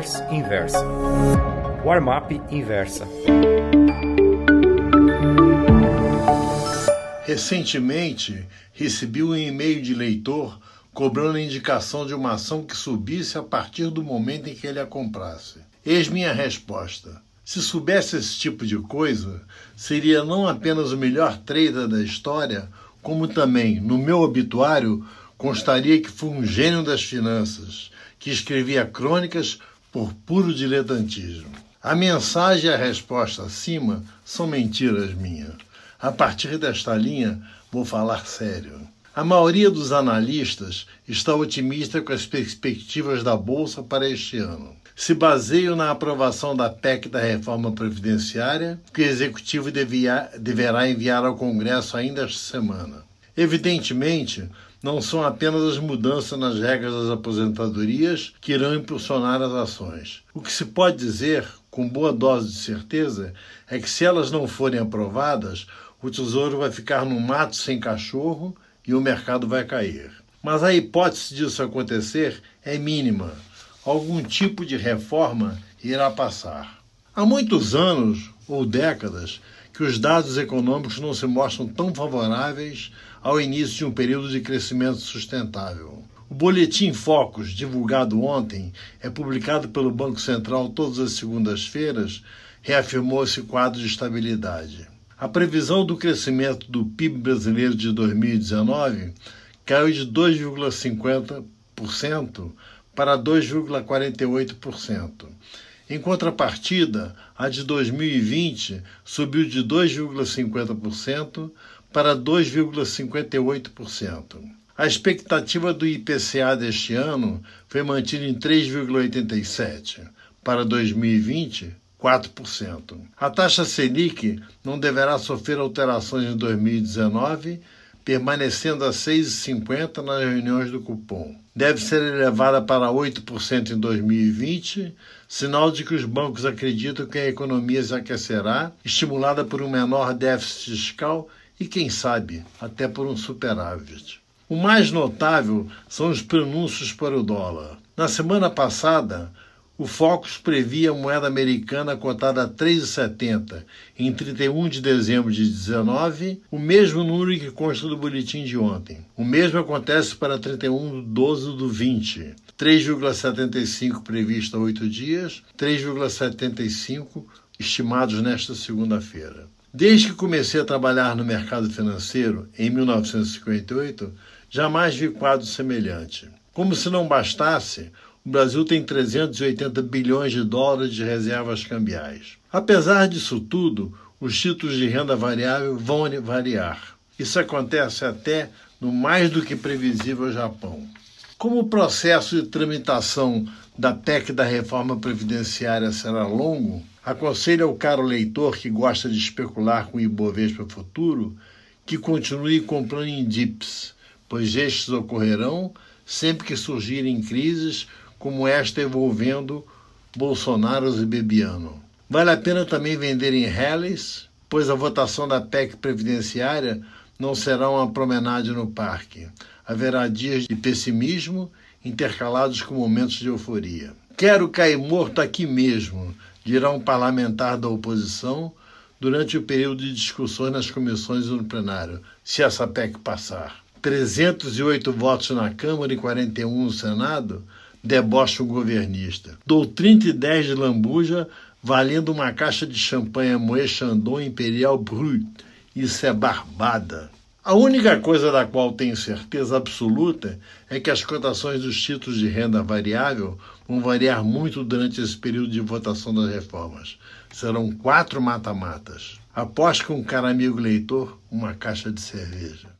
Letters Inversa. Warm-up Inversa. Recentemente, recebi um e-mail de leitor cobrando a indicação de uma ação que subisse a partir do momento em que ele a comprasse. Eis minha resposta. Se soubesse esse tipo de coisa, seria não apenas o melhor trader da história, como também, no meu obituário, constaria que fui um gênio das finanças, que escrevia crônicas por puro diletantismo. A mensagem e a resposta acima são mentiras minhas. A partir desta linha, vou falar sério. A maioria dos analistas está otimista com as perspectivas da Bolsa para este ano. Se baseiam na aprovação da PEC da reforma previdenciária, que o Executivo devia, deverá enviar ao Congresso ainda esta semana. Evidentemente, não são apenas as mudanças nas regras das aposentadorias que irão impulsionar as ações. O que se pode dizer, com boa dose de certeza, é que se elas não forem aprovadas, o Tesouro vai ficar no mato sem cachorro e o mercado vai cair. Mas a hipótese disso acontecer é mínima. Algum tipo de reforma irá passar. Há muitos anos ou décadas que os dados econômicos não se mostram tão favoráveis ao início de um período de crescimento sustentável. O Boletim Focus, divulgado ontem, é publicado pelo Banco Central todas as segundas-feiras, reafirmou esse quadro de estabilidade. A previsão do crescimento do PIB brasileiro de 2019 caiu de 2,50% para 2,48%. Em contrapartida, a de 2020 subiu de 2,50% para 2,58%. A expectativa do IPCA deste ano foi mantida em 3,87%. Para 2020, 4%. A taxa Selic não deverá sofrer alterações em 2019, permanecendo a 6,50 nas reuniões do cupom. Deve ser elevada para 8% em 2020, sinal de que os bancos acreditam que a economia se aquecerá, estimulada por um menor déficit fiscal e, quem sabe, até por um superávit. O mais notável são os pronúncios para o dólar. Na semana passada, o Focus previa a moeda americana cotada a 3,70 em 31 de dezembro de 19, o mesmo número que consta do boletim de ontem. O mesmo acontece para 31 de 12 do 20, 3,75 previsto há oito dias, 3,75 estimados nesta segunda-feira. Desde que comecei a trabalhar no mercado financeiro, em 1958, jamais vi quadro semelhante. Como se não bastasse, o Brasil tem 380 bilhões de dólares de reservas cambiais. Apesar disso tudo, os títulos de renda variável vão variar. Isso acontece até no mais do que previsível Japão. Como o processo de tramitação da PEC da reforma previdenciária será longo, aconselho ao caro leitor que gosta de especular com o Ibovespa futuro que continue comprando em DIPS, pois estes ocorrerão sempre que surgirem crises como esta envolvendo Bolsonaro e Bebiano. Vale a pena também vender em reles, pois a votação da PEC previdenciária não será uma promenade no parque. Haverá dias de pessimismo intercalados com momentos de euforia. Quero cair morto aqui mesmo, dirá um parlamentar da oposição durante o período de discussões nas comissões e no plenário, se essa PEC passar. 308 votos na Câmara e 41 no Senado debocha o governista. Dou 30 e 10 de lambuja, valendo uma caixa de champanhe Moët Chandon Imperial Brut. Isso é barbada. A única coisa da qual tenho certeza absoluta é que as cotações dos títulos de renda variável vão variar muito durante esse período de votação das reformas. Serão quatro mata-matas. Aposto com um cara amigo leitor uma caixa de cerveja.